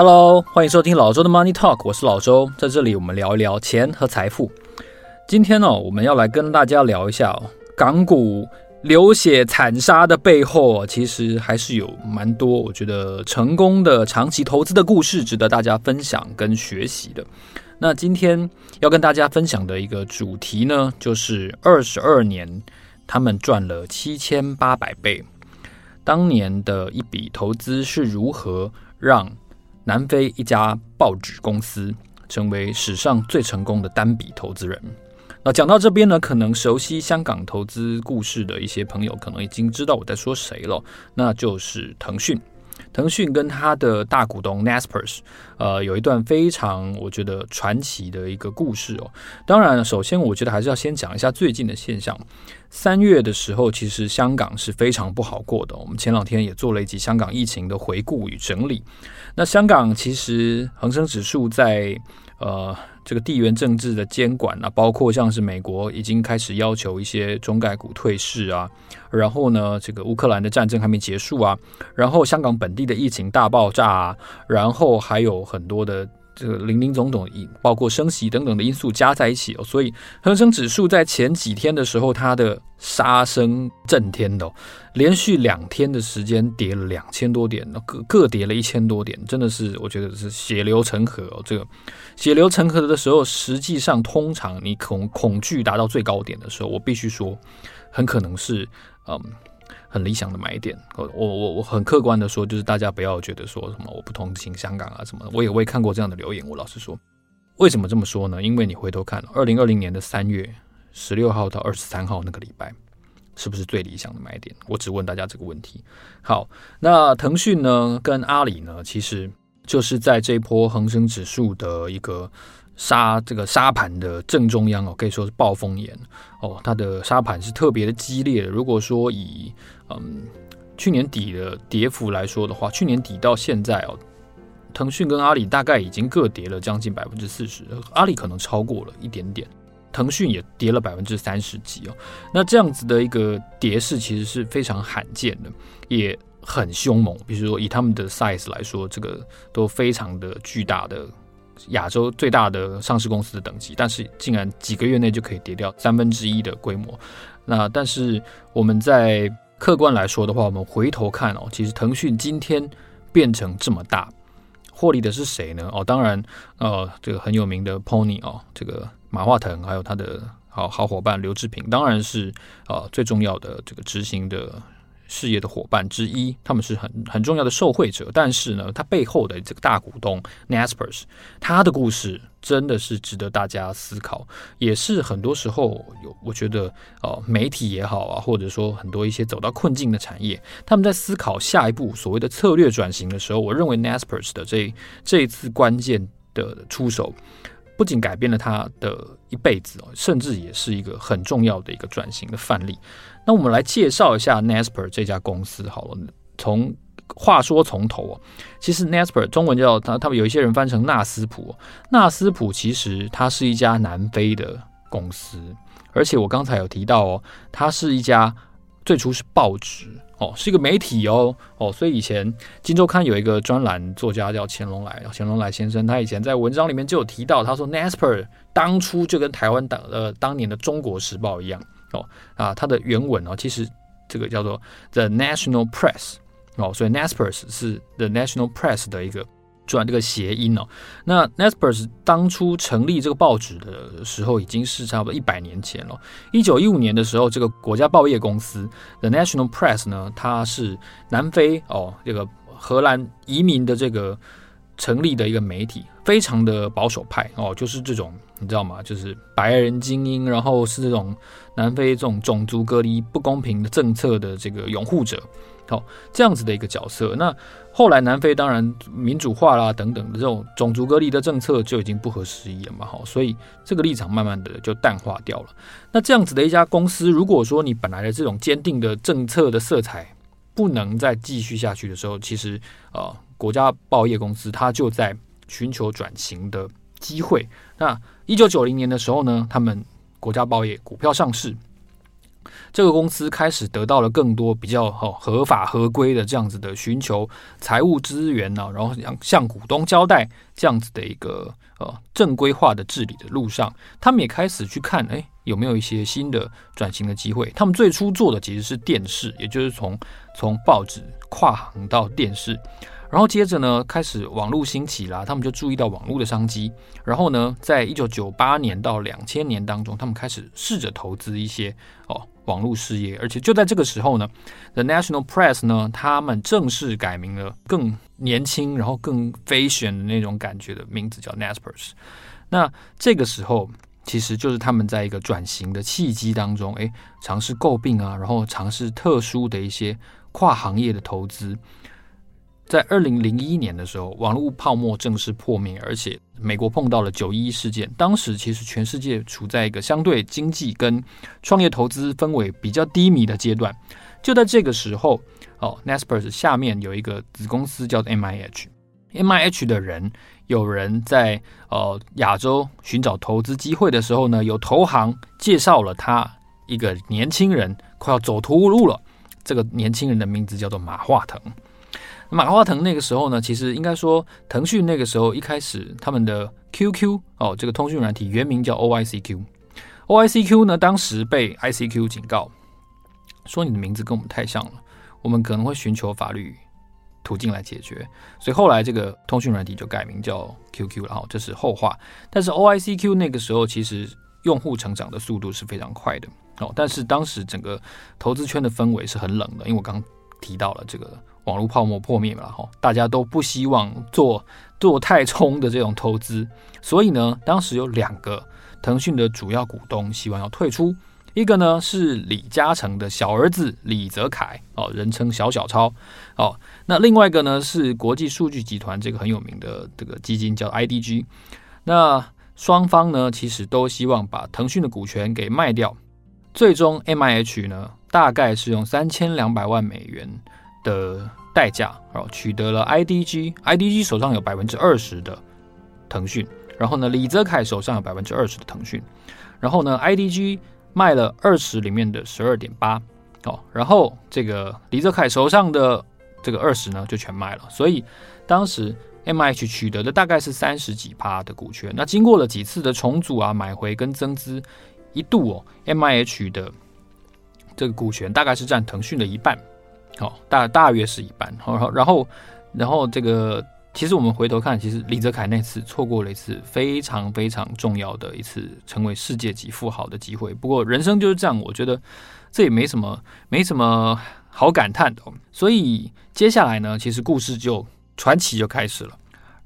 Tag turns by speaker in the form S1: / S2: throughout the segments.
S1: Hello，欢迎收听老周的 Money Talk，我是老周，在这里我们聊一聊钱和财富。今天呢、我们要来跟大家聊一下、港股流血惨杀的背后，其实还是有蛮多我觉得成功的长期投资的故事，值得大家分享跟学习的。那今天要跟大家分享的一个主题呢，就是二十二年他们赚了七千八百倍，当年的一笔投资是如何让南非一家报纸公司成为史上最成功的单笔投资人。那讲到这边呢，可能熟悉香港投资故事的一些朋友，可能已经知道我在说谁了，那就是腾讯。腾讯跟他的大股东 Naspers，呃，有一段非常我觉得传奇的一个故事哦。当然，首先我觉得还是要先讲一下最近的现象。三月的时候，其实香港是非常不好过的。我们前两天也做了一集香港疫情的回顾与整理。那香港其实恒生指数在呃。这个地缘政治的监管啊，包括像是美国已经开始要求一些中概股退市啊，然后呢，这个乌克兰的战争还没结束啊，然后香港本地的疫情大爆炸啊，然后还有很多的。这个林林总总，包括升息等等的因素加在一起哦，所以恒生指数在前几天的时候，它的杀声震天的哦，连续两天的时间跌了两千多点，各各跌了一千多点，真的是我觉得是血流成河哦。这个血流成河的时候，实际上通常你恐恐惧达到最高点的时候，我必须说，很可能是嗯。很理想的买点，我我我我很客观的说，就是大家不要觉得说什么我不同情香港啊什么的，我也我也看过这样的留言。我老实说，为什么这么说呢？因为你回头看，二零二零年的三月十六号到二十三号那个礼拜，是不是最理想的买点？我只问大家这个问题。好，那腾讯呢跟阿里呢，其实就是在这一波恒生指数的一个。沙这个沙盘的正中央哦，可以说是暴风眼哦。它的沙盘是特别的激烈的。如果说以嗯去年底的跌幅来说的话，去年底到现在哦，腾讯跟阿里大概已经各跌了将近百分之四十，阿里可能超过了一点点，腾讯也跌了百分之三十几哦。那这样子的一个跌势其实是非常罕见的，也很凶猛。比如说以他们的 size 来说，这个都非常的巨大的。亚洲最大的上市公司的等级，但是竟然几个月内就可以跌掉三分之一的规模。那但是我们在客观来说的话，我们回头看哦，其实腾讯今天变成这么大，获利的是谁呢？哦，当然呃，这个很有名的 Pony 哦，这个马化腾还有他的好好伙伴刘志平，当然是呃最重要的这个执行的。事业的伙伴之一，他们是很很重要的受惠者。但是呢，他背后的这个大股东 Naspers，他的故事真的是值得大家思考，也是很多时候有我觉得呃媒体也好啊，或者说很多一些走到困境的产业，他们在思考下一步所谓的策略转型的时候，我认为 Naspers 的这这一次关键的出手，不仅改变了他的一辈子哦，甚至也是一个很重要的一个转型的范例。那我们来介绍一下 Nasper 这家公司好了。从话说从头哦，其实 Nasper 中文叫他，他们有一些人翻成纳斯普。纳斯普其实它是一家南非的公司，而且我刚才有提到哦，它是一家最初是报纸。哦，是一个媒体哦，哦，所以以前《金周刊》有一个专栏作家叫钱隆来，钱隆来先生，他以前在文章里面就有提到，他说 Nasper 当初就跟台湾当呃当年的《中国时报》一样哦啊，它的原文哦，其实这个叫做 The National Press 哦，所以 Naspers 是 The National Press 的一个。转这个谐音哦，那 Naspers 当初成立这个报纸的时候，已经是差不多一百年前了。一九一五年的时候，这个国家报业公司 The National Press 呢，它是南非哦这个荷兰移民的这个成立的一个媒体，非常的保守派哦，就是这种你知道吗？就是白人精英，然后是这种南非这种种族隔离不公平的政策的这个拥护者。好，这样子的一个角色。那后来南非当然民主化啦，等等的这种种族隔离的政策就已经不合时宜了嘛。好，所以这个立场慢慢的就淡化掉了。那这样子的一家公司，如果说你本来的这种坚定的政策的色彩不能再继续下去的时候，其实呃，国家报业公司它就在寻求转型的机会。那一九九零年的时候呢，他们国家报业股票上市。这个公司开始得到了更多比较合法合规的这样子的寻求财务资源呢，然后向向股东交代这样子的一个呃正规化的治理的路上，他们也开始去看，哎，有没有一些新的转型的机会？他们最初做的其实是电视，也就是从从报纸跨行到电视。然后接着呢，开始网络兴起啦，他们就注意到网络的商机。然后呢，在一九九八年到两千年当中，他们开始试着投资一些哦网络事业。而且就在这个时候呢，The National Press 呢，他们正式改名了，更年轻，然后更 fashion 的那种感觉的名字叫 Naspers。那这个时候，其实就是他们在一个转型的契机当中，哎，尝试购并啊，然后尝试特殊的一些跨行业的投资。在二零零一年的时候，网络泡沫正式破灭，而且美国碰到了九一一事件。当时其实全世界处在一个相对经济跟创业投资氛围比较低迷的阶段。就在这个时候，哦，Naspers 下面有一个子公司叫做 MIH，MIH 的人有人在呃亚洲寻找投资机会的时候呢，有投行介绍了他一个年轻人快要走投无路了。这个年轻人的名字叫做马化腾。马化腾那个时候呢，其实应该说，腾讯那个时候一开始他们的 QQ 哦，这个通讯软体原名叫 OICQ。OICQ 呢，当时被 ICQ 警告，说你的名字跟我们太像了，我们可能会寻求法律途径来解决。所以后来这个通讯软体就改名叫 QQ 了哈，这是后话。但是 OICQ 那个时候其实用户成长的速度是非常快的哦，但是当时整个投资圈的氛围是很冷的，因为我刚提到了这个。网络泡沫破灭了哈，大家都不希望做做太冲的这种投资，所以呢，当时有两个腾讯的主要股东希望要退出，一个呢是李嘉诚的小儿子李泽楷哦，人称小小超哦，那另外一个呢是国际数据集团这个很有名的这个基金叫 IDG，那双方呢其实都希望把腾讯的股权给卖掉，最终 MIH 呢大概是用三千两百万美元的代价，然后取得了 IDG，IDG 手上有百分之二十的腾讯，然后呢，李泽楷手上有百分之二十的腾讯，然后呢，IDG 卖了二十里面的十二点八，哦，然后这个李泽楷手上的这个二十呢就全卖了，所以当时 MIH 取得的大概是三十几趴的股权，那经过了几次的重组啊、买回跟增资，一度哦，MIH 的这个股权大概是占腾讯的一半。好，大大约是一半。好，然后，然后这个，其实我们回头看，其实李泽楷那次错过了一次非常非常重要的一次成为世界级富豪的机会。不过人生就是这样，我觉得这也没什么，没什么好感叹的。所以接下来呢，其实故事就传奇就开始了。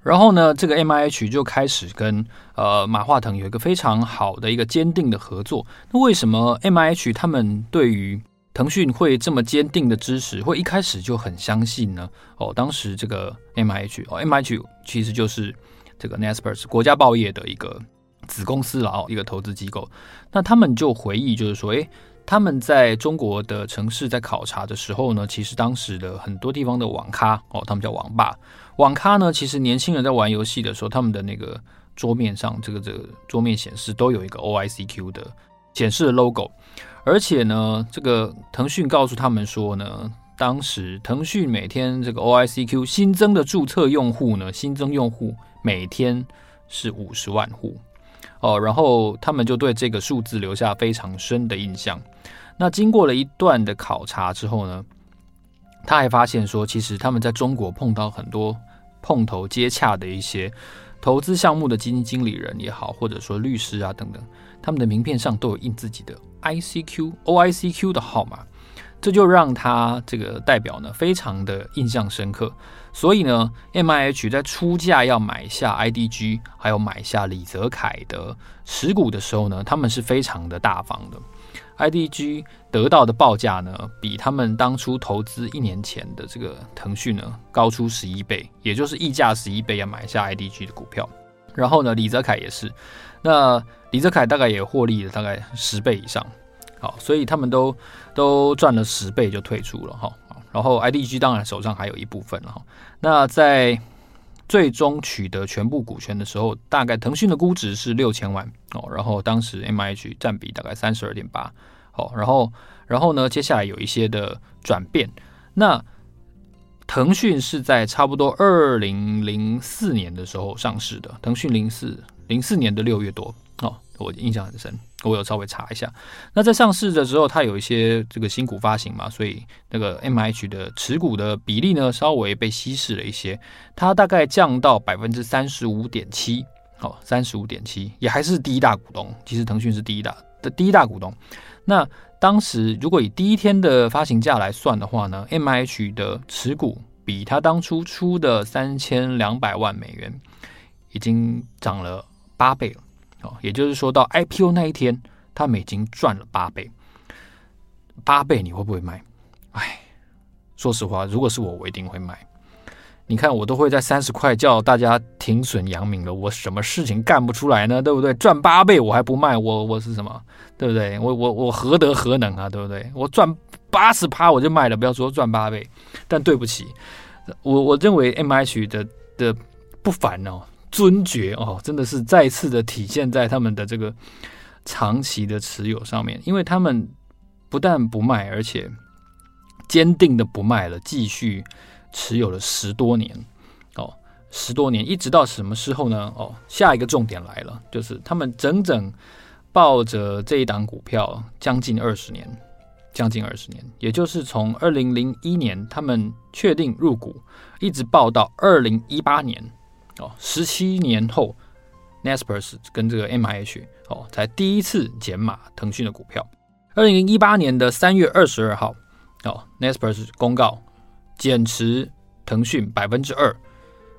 S1: 然后呢，这个 MIH 就开始跟呃马化腾有一个非常好的一个坚定的合作。那为什么 MIH 他们对于腾讯会这么坚定的支持，会一开始就很相信呢？哦，当时这个 MIH 哦，MIH 其实就是这个 Naspers 国家报业的一个子公司了哦，一个投资机构。那他们就回忆，就是说，诶，他们在中国的城市在考察的时候呢，其实当时的很多地方的网咖哦，他们叫网吧，网咖呢，其实年轻人在玩游戏的时候，他们的那个桌面上，这个这个桌面显示都有一个 OICQ 的显示的 logo。而且呢，这个腾讯告诉他们说呢，当时腾讯每天这个 OICQ 新增的注册用户呢，新增用户每天是五十万户哦，然后他们就对这个数字留下非常深的印象。那经过了一段的考察之后呢，他还发现说，其实他们在中国碰到很多碰头接洽的一些投资项目的基金经理人也好，或者说律师啊等等，他们的名片上都有印自己的。ICQ、OICQ 的号码，这就让他这个代表呢非常的印象深刻。所以呢，MIH 在出价要买下 IDG，还有买下李泽楷的持股的时候呢，他们是非常的大方的。IDG 得到的报价呢，比他们当初投资一年前的这个腾讯呢高出十一倍，也就是溢价十一倍要买下 IDG 的股票。然后呢，李泽楷也是。那李泽楷大概也获利了大概十倍以上，好，所以他们都都赚了十倍就退出了哈。然后 IDG 当然手上还有一部分了哈。那在最终取得全部股权的时候，大概腾讯的估值是六千万哦，然后当时 MIH 占比大概三十二点八哦，然后然后呢，接下来有一些的转变。那腾讯是在差不多二零零四年的时候上市的，腾讯零四零四年的六月多哦，我印象很深。我有稍微查一下，那在上市的时候，它有一些这个新股发行嘛，所以那个 M H 的持股的比例呢，稍微被稀释了一些，它大概降到百分之三十五点七，哦，三十五点七，也还是第一大股东。其实腾讯是第一大的第一大股东。那当时如果以第一天的发行价来算的话呢，M H 的持股比它当初出的三千两百万美元已经涨了八倍了。哦，也就是说到 IPO 那一天，他们已经赚了八倍，八倍你会不会卖？哎，说实话，如果是我，我一定会卖。你看，我都会在三十块叫大家停损扬名了，我什么事情干不出来呢？对不对？赚八倍我还不卖，我我是什么？对不对？我我我何德何能啊？对不对？我赚八十趴我就卖了，不要说赚八倍。但对不起，我我认为 MH 的的不凡哦。尊爵哦，真的是再次的体现在他们的这个长期的持有上面，因为他们不但不卖，而且坚定的不卖了，继续持有了十多年哦，十多年一直到什么时候呢？哦，下一个重点来了，就是他们整整抱着这一档股票将近二十年，将近二十年，也就是从二零零一年他们确定入股，一直抱到二零一八年。哦，十七年后，Naspers 跟这个 MIH 哦，才第一次减码腾讯的股票。二零一八年的三月二十二号，哦，Naspers 公告减持腾讯百分之二，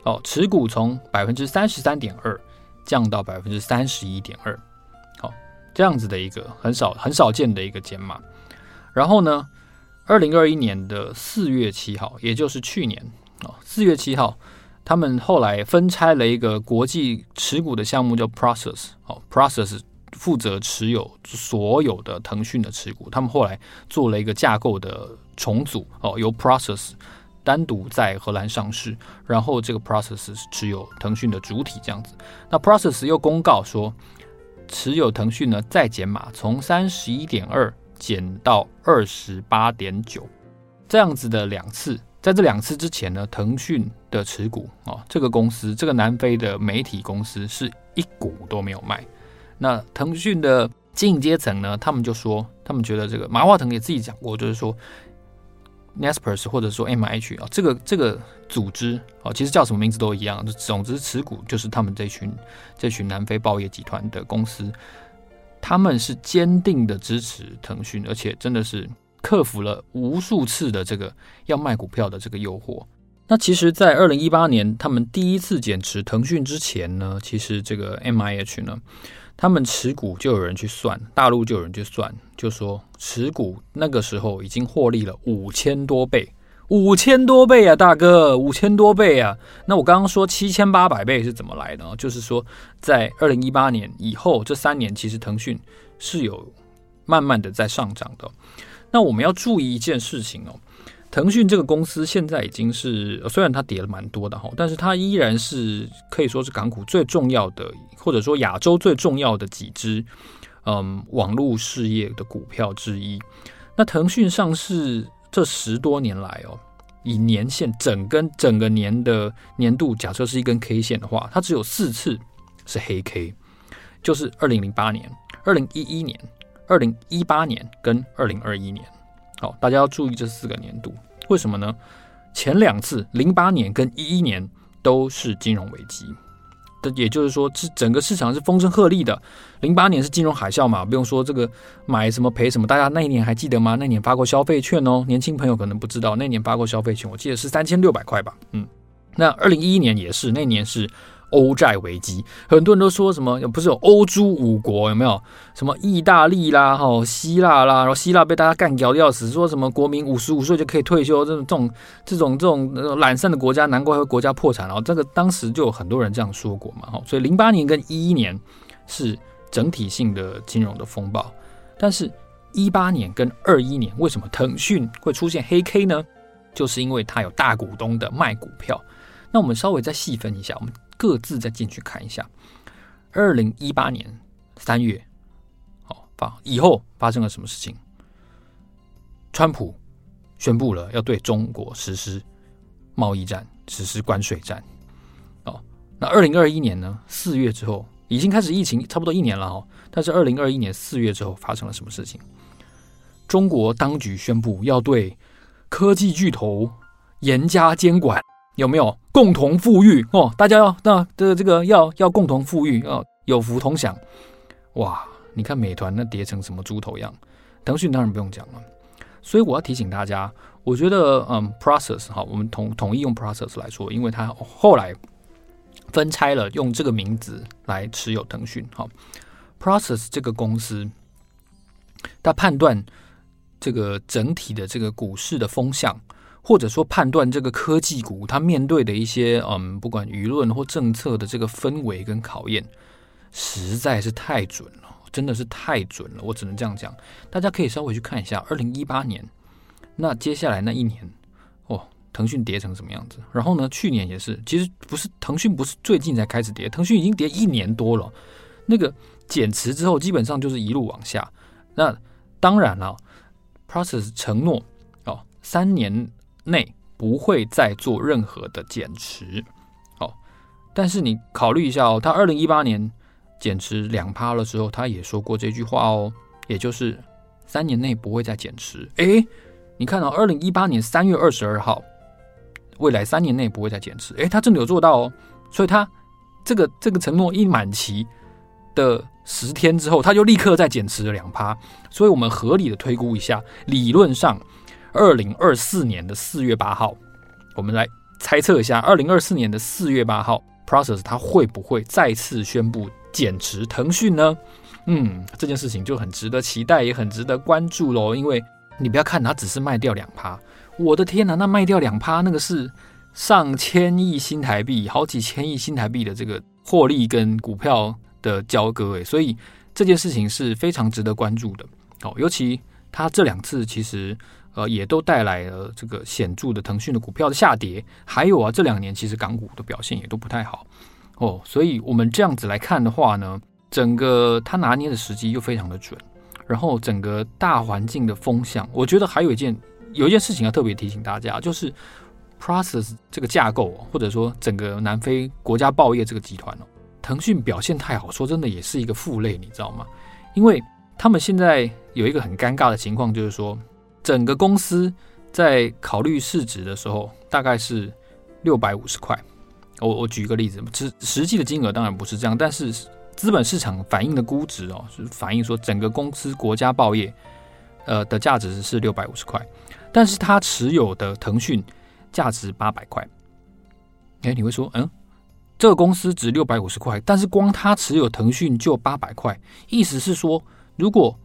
S1: 哦，持股从百分之三十三点二降到百分之三十一点二，好，这样子的一个很少很少见的一个减码。然后呢，二零二一年的四月七号，也就是去年，哦，四月七号。他们后来分拆了一个国际持股的项目，叫 Process。哦，Process 负责持有所有的腾讯的持股。他们后来做了一个架构的重组，哦，由 Process 单独在荷兰上市，然后这个 Prosus 持有腾讯的主体这样子。那 Process 又公告说，持有腾讯呢再减码，从三十一点二减到二十八点九，这样子的两次。在这两次之前呢，腾讯的持股啊、哦，这个公司，这个南非的媒体公司是一股都没有卖。那腾讯的经营阶层呢，他们就说，他们觉得这个马化腾也自己讲过，就是说，Naspers 或者说 MH 啊、这个这个组织啊、其实叫什么名字都一样，总之持股就是他们这群这群南非报业集团的公司，他们是坚定的支持腾讯，而且真的是。克服了无数次的这个要卖股票的这个诱惑。那其实，在二零一八年他们第一次减持腾讯之前呢，其实这个 MIH 呢，他们持股就有人去算，大陆就有人去算，就说持股那个时候已经获利了五千多倍，五千多倍啊，大哥，五千多倍啊！那我刚刚说七千八百倍是怎么来的？就是说，在二零一八年以后这三年，其实腾讯是有慢慢的在上涨的。那我们要注意一件事情哦，腾讯这个公司现在已经是虽然它跌了蛮多的哈，但是它依然是可以说是港股最重要的，或者说亚洲最重要的几只嗯网络事业的股票之一。那腾讯上市这十多年来哦，以年限整根整个年的年度假设是一根 K 线的话，它只有四次是黑 K，就是二零零八年、二零一一年。二零一八年跟二零二一年，好，大家要注意这四个年度，为什么呢？前两次零八年跟一一年都是金融危机，这也就是说，是整个市场是风声鹤唳的。零八年是金融海啸嘛，不用说这个买什么赔什么，大家那一年还记得吗？那年发过消费券哦，年轻朋友可能不知道，那年发过消费券，我记得是三千六百块吧。嗯，那二零一一年也是，那年是。欧债危机，很多人都说什么？不是有欧洲五国有没有？什么意大利啦，哈，希腊啦，然后希腊被大家干掉的要死，说什么国民五十五岁就可以退休，这种这种这种这种懒散的国家，难怪会国家破产。然后这个当时就有很多人这样说过嘛，哈。所以零八年跟一一年是整体性的金融的风暴，但是一八年跟二一年为什么腾讯会出现黑 K 呢？就是因为它有大股东的卖股票。那我们稍微再细分一下，我们。各自再进去看一下，二零一八年三月，好，发以后发生了什么事情？川普宣布了要对中国实施贸易战，实施关税战。哦，那二零二一年呢？四月之后已经开始疫情，差不多一年了哦。但是二零二一年四月之后发生了什么事情？中国当局宣布要对科技巨头严加监管，有没有共同富裕哦？大家要那的这个要要共同富裕哦，有福同享。哇，你看美团那跌成什么猪头样，腾讯当然不用讲了。所以我要提醒大家，我觉得嗯，Process 哈，我们统统一用 Process 来说，因为它后来分拆了，用这个名字来持有腾讯哈。Process 这个公司，它判断。这个整体的这个股市的风向，或者说判断这个科技股它面对的一些嗯，不管舆论或政策的这个氛围跟考验，实在是太准了，真的是太准了。我只能这样讲，大家可以稍微去看一下二零一八年，那接下来那一年，哦，腾讯跌成什么样子？然后呢，去年也是，其实不是腾讯不是最近才开始跌，腾讯已经跌一年多了。那个减持之后，基本上就是一路往下。那当然了。Process 承诺哦，三年内不会再做任何的减持，哦，但是你考虑一下哦，他二零一八年减持两趴的时候，他也说过这句话哦，也就是三年内不会再减持。诶，你看到二零一八年三月二十二号，未来三年内不会再减持，诶，他真的有做到哦，所以他这个这个承诺一满期的。十天之后，他就立刻再减持了两趴，所以我们合理的推估一下，理论上，二零二四年的四月八号，我们来猜测一下，二零二四年的四月八号，Process 它会不会再次宣布减持腾讯呢？嗯，这件事情就很值得期待，也很值得关注喽。因为你不要看它只是卖掉两趴，我的天哪，那卖掉两趴，那个是上千亿新台币，好几千亿新台币的这个获利跟股票。的交割诶，所以这件事情是非常值得关注的哦。尤其他这两次其实呃也都带来了这个显著的腾讯的股票的下跌，还有啊这两年其实港股的表现也都不太好哦。所以我们这样子来看的话呢，整个他拿捏的时机又非常的准，然后整个大环境的风向，我觉得还有一件有一件事情要特别提醒大家，就是 Process 这个架构，或者说整个南非国家报业这个集团哦。腾讯表现太好，说真的也是一个负累，你知道吗？因为他们现在有一个很尴尬的情况，就是说整个公司在考虑市值的时候，大概是六百五十块。我我举一个例子，实实际的金额当然不是这样，但是资本市场反映的估值哦，是反映说整个公司国家报业呃的价值是六百五十块，但是他持有的腾讯价值八百块。哎，你会说，嗯？这个公司值六百五十块，但是光他持有腾讯就八百块，意思是说，如果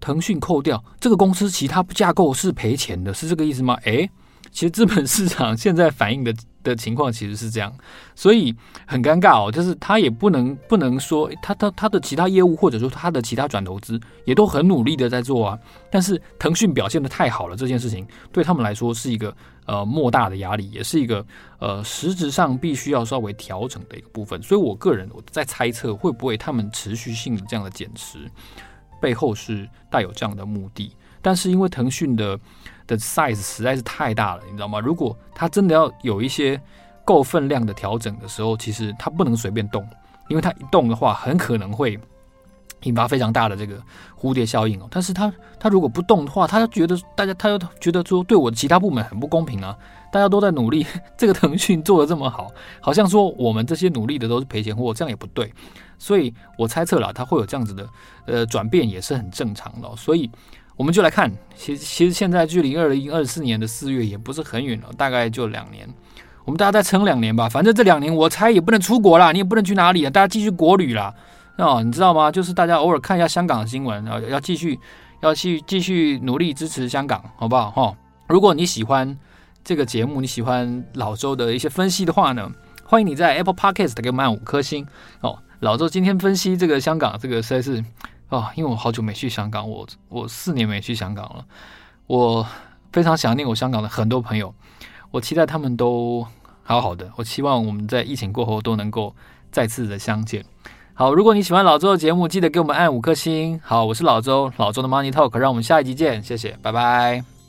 S1: 腾讯扣掉这个公司，其他架构是赔钱的，是这个意思吗？诶，其实资本市场现在反映的 的情况其实是这样，所以很尴尬哦，就是他也不能不能说他他他的其他业务或者说他的其他转投资也都很努力的在做啊，但是腾讯表现得太好了，这件事情对他们来说是一个。呃，莫大的压力，也是一个呃，实质上必须要稍微调整的一个部分。所以我个人我在猜测，会不会他们持续性的这样的减持，背后是带有这样的目的。但是因为腾讯的的 size 实在是太大了，你知道吗？如果它真的要有一些够分量的调整的时候，其实它不能随便动，因为它一动的话，很可能会。引发非常大的这个蝴蝶效应哦，但是他他如果不动的话，他觉得大家他又觉得说对我的其他部门很不公平啊，大家都在努力，这个腾讯做的这么好，好像说我们这些努力的都是赔钱货，这样也不对，所以我猜测了，他会有这样子的呃转变也是很正常的，所以我们就来看，其实其实现在距离二零二四年的四月也不是很远了，大概就两年，我们大家再撑两年吧，反正这两年我猜也不能出国啦，你也不能去哪里啊，大家继续国旅啦。哦，你知道吗？就是大家偶尔看一下香港的新闻，然后要继续要去继续努力支持香港，好不好？哈、如果你喜欢这个节目，你喜欢老周的一些分析的话呢，欢迎你在 Apple Podcast 给我们按五颗星哦。老周今天分析这个香港，这个实在是哦，因为我好久没去香港，我我四年没去香港了，我非常想念我香港的很多朋友，我期待他们都好好的，我希望我们在疫情过后都能够再次的相见。好，如果你喜欢老周的节目，记得给我们按五颗星。好，我是老周，老周的 Money Talk，让我们下一集见，谢谢，拜拜。